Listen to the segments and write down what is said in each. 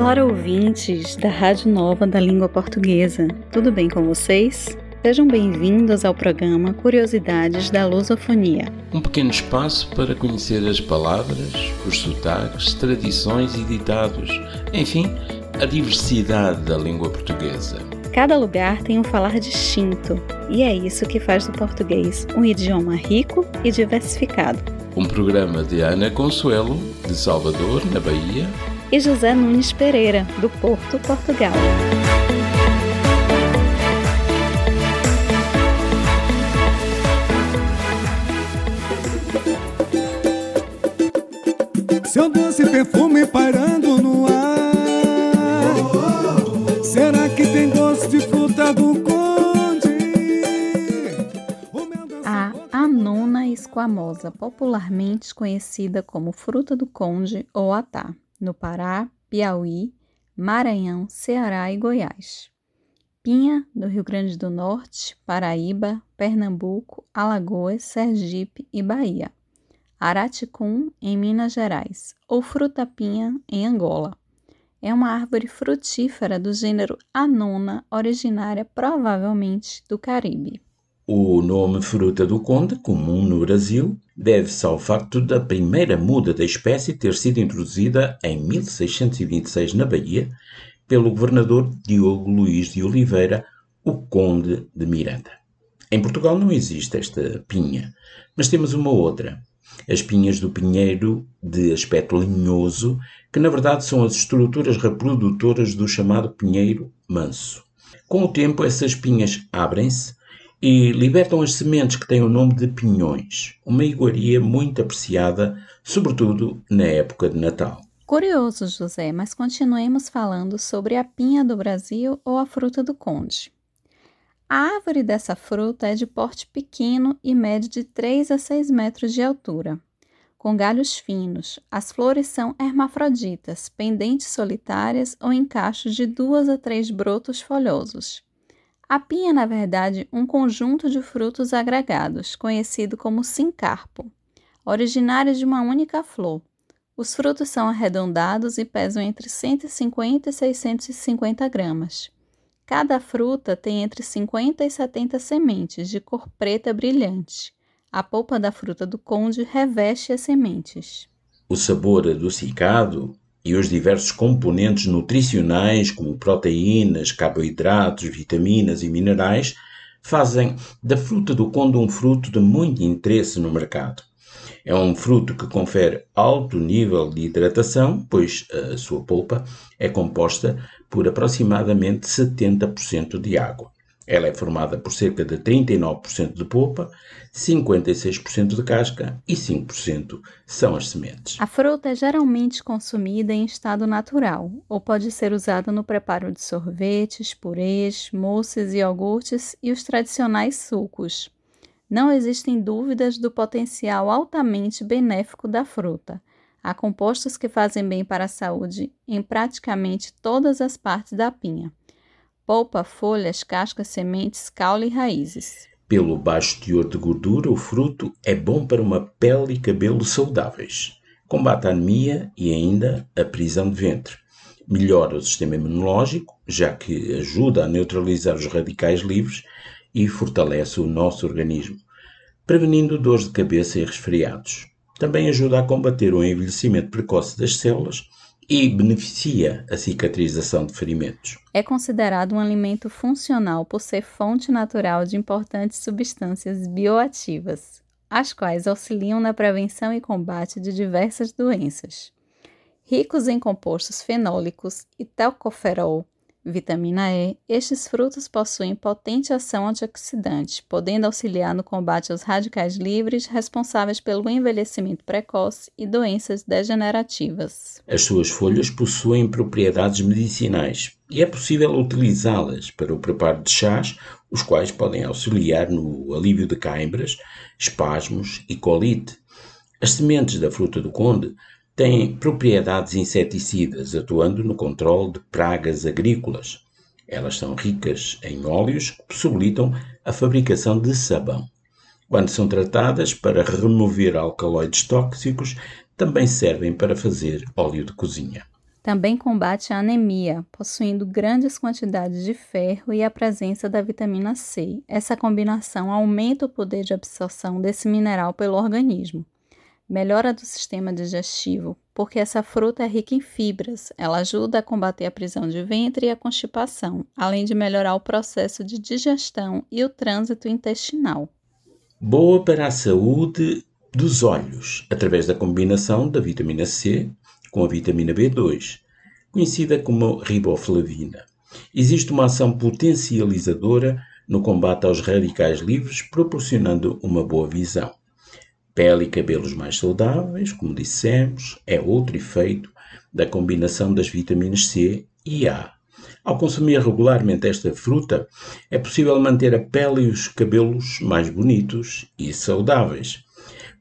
Olá, ouvintes da Rádio Nova da Língua Portuguesa. Tudo bem com vocês? Sejam bem-vindos ao programa Curiosidades da Lusofonia. Um pequeno espaço para conhecer as palavras, os sotaques, tradições e ditados, enfim, a diversidade da língua portuguesa. Cada lugar tem um falar distinto, e é isso que faz do português um idioma rico e diversificado. Um programa de Ana Consuelo, de Salvador, na Bahia, e José Nunes Pereira, do Porto, Portugal. Seu doce perfume pairando no ar. Será que tem gosto de fruta do conde? A anona esquamosa, popularmente conhecida como fruta do conde ou atá no Pará, Piauí, Maranhão, Ceará e Goiás. Pinha, no Rio Grande do Norte, Paraíba, Pernambuco, Alagoas, Sergipe e Bahia. Araticum, em Minas Gerais, ou fruta-pinha, em Angola. É uma árvore frutífera do gênero Anona, originária provavelmente do Caribe. O nome fruta do conde, comum no Brasil, deve-se ao facto da primeira muda da espécie ter sido introduzida em 1626 na Bahia pelo governador Diogo Luís de Oliveira, o conde de Miranda. Em Portugal não existe esta pinha, mas temos uma outra, as pinhas do pinheiro de aspecto linhoso, que na verdade são as estruturas reprodutoras do chamado pinheiro manso. Com o tempo, essas pinhas abrem-se e libertam as sementes que têm o nome de pinhões, uma iguaria muito apreciada, sobretudo na época de Natal. Curioso, José, mas continuemos falando sobre a pinha do Brasil ou a fruta do conde. A árvore dessa fruta é de porte pequeno e mede de 3 a 6 metros de altura. Com galhos finos, as flores são hermafroditas, pendentes solitárias ou em cachos de duas a três brotos folhosos. A pinha é, na verdade, um conjunto de frutos agregados, conhecido como sincarpo, originário de uma única flor. Os frutos são arredondados e pesam entre 150 e 650 gramas. Cada fruta tem entre 50 e 70 sementes de cor preta brilhante. A polpa da fruta do conde reveste as sementes. O sabor adocicado e os diversos componentes nutricionais, como proteínas, carboidratos, vitaminas e minerais, fazem da fruta do conde um fruto de muito interesse no mercado. É um fruto que confere alto nível de hidratação, pois a sua polpa é composta por aproximadamente 70% de água. Ela é formada por cerca de 39% de polpa, 56% de casca e 5% são as sementes. A fruta é geralmente consumida em estado natural ou pode ser usada no preparo de sorvetes, purês, mousses e iogurtes e os tradicionais sucos. Não existem dúvidas do potencial altamente benéfico da fruta. Há compostos que fazem bem para a saúde em praticamente todas as partes da pinha polpa, folhas, cascas, sementes, caule e raízes. Pelo baixo teor de gordura, o fruto é bom para uma pele e cabelo saudáveis. Combate a anemia e ainda a prisão de ventre. Melhora o sistema imunológico, já que ajuda a neutralizar os radicais livres e fortalece o nosso organismo, prevenindo dores de cabeça e resfriados. Também ajuda a combater o envelhecimento precoce das células e beneficia a cicatrização de ferimentos. É considerado um alimento funcional por ser fonte natural de importantes substâncias bioativas, as quais auxiliam na prevenção e combate de diversas doenças. Ricos em compostos fenólicos e tocoferol, Vitamina E. Estes frutos possuem potente ação antioxidante, podendo auxiliar no combate aos radicais livres responsáveis pelo envelhecimento precoce e doenças degenerativas. As suas folhas possuem propriedades medicinais e é possível utilizá-las para o preparo de chás, os quais podem auxiliar no alívio de cãibras, espasmos e colite. As sementes da fruta do conde têm propriedades inseticidas, atuando no controle de pragas agrícolas. Elas são ricas em óleos que possibilitam a fabricação de sabão. Quando são tratadas para remover alcaloides tóxicos, também servem para fazer óleo de cozinha. Também combate a anemia, possuindo grandes quantidades de ferro e a presença da vitamina C. Essa combinação aumenta o poder de absorção desse mineral pelo organismo. Melhora do sistema digestivo, porque essa fruta é rica em fibras. Ela ajuda a combater a prisão de ventre e a constipação, além de melhorar o processo de digestão e o trânsito intestinal. Boa para a saúde dos olhos, através da combinação da vitamina C com a vitamina B2, conhecida como riboflavina. Existe uma ação potencializadora no combate aos radicais livres, proporcionando uma boa visão. Pele e cabelos mais saudáveis, como dissemos, é outro efeito da combinação das vitaminas C e A. Ao consumir regularmente esta fruta, é possível manter a pele e os cabelos mais bonitos e saudáveis.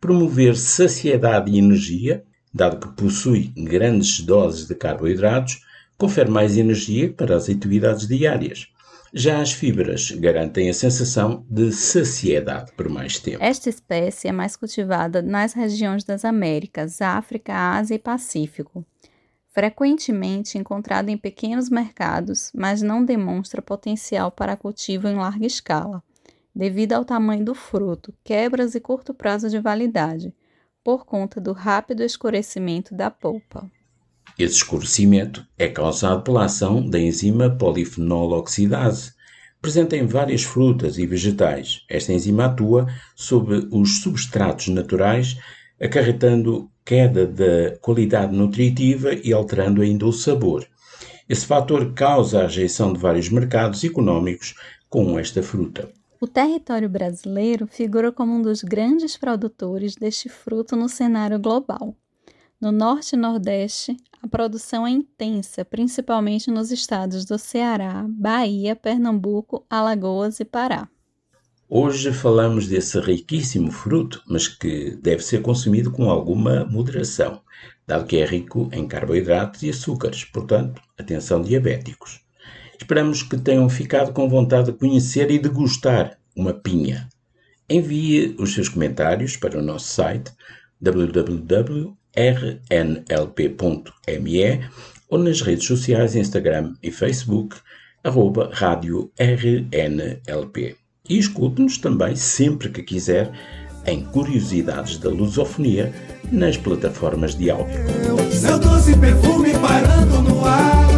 Promover saciedade e energia, dado que possui grandes doses de carboidratos, confere mais energia para as atividades diárias. Já as fibras garantem a sensação de saciedade por mais tempo. Esta espécie é mais cultivada nas regiões das Américas, África, Ásia e Pacífico. Frequentemente encontrada em pequenos mercados, mas não demonstra potencial para cultivo em larga escala, devido ao tamanho do fruto, quebras e curto prazo de validade, por conta do rápido escurecimento da polpa. Esse escurecimento é causado pela ação da enzima polifenol oxidase, presente em várias frutas e vegetais. Esta enzima atua sobre os substratos naturais, acarretando queda da qualidade nutritiva e alterando ainda o sabor. Esse fator causa a rejeição de vários mercados econômicos com esta fruta. O território brasileiro figura como um dos grandes produtores deste fruto no cenário global. No norte e nordeste, a produção é intensa, principalmente nos estados do Ceará, Bahia, Pernambuco, Alagoas e Pará. Hoje falamos desse riquíssimo fruto, mas que deve ser consumido com alguma moderação, dado que é rico em carboidratos e açúcares, portanto, atenção diabéticos. Esperamos que tenham ficado com vontade de conhecer e degustar uma pinha. Envie os seus comentários para o nosso site www rnlp.me ou nas redes sociais Instagram e Facebook, arroba Rádio RNLP. E escute-nos também sempre que quiser em Curiosidades da Lusofonia nas plataformas de áudio. Seu doce perfume pairando no ar,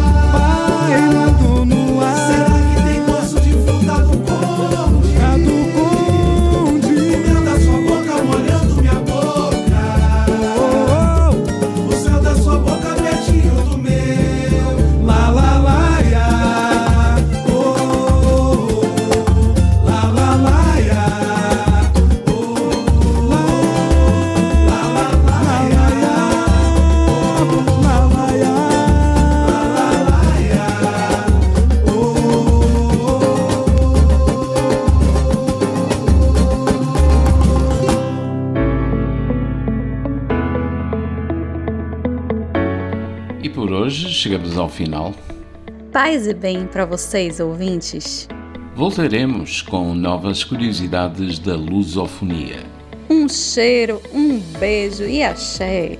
chegamos ao final. Paz e bem para vocês, ouvintes. Voltaremos com novas curiosidades da lusofonia. Um cheiro, um beijo e axé.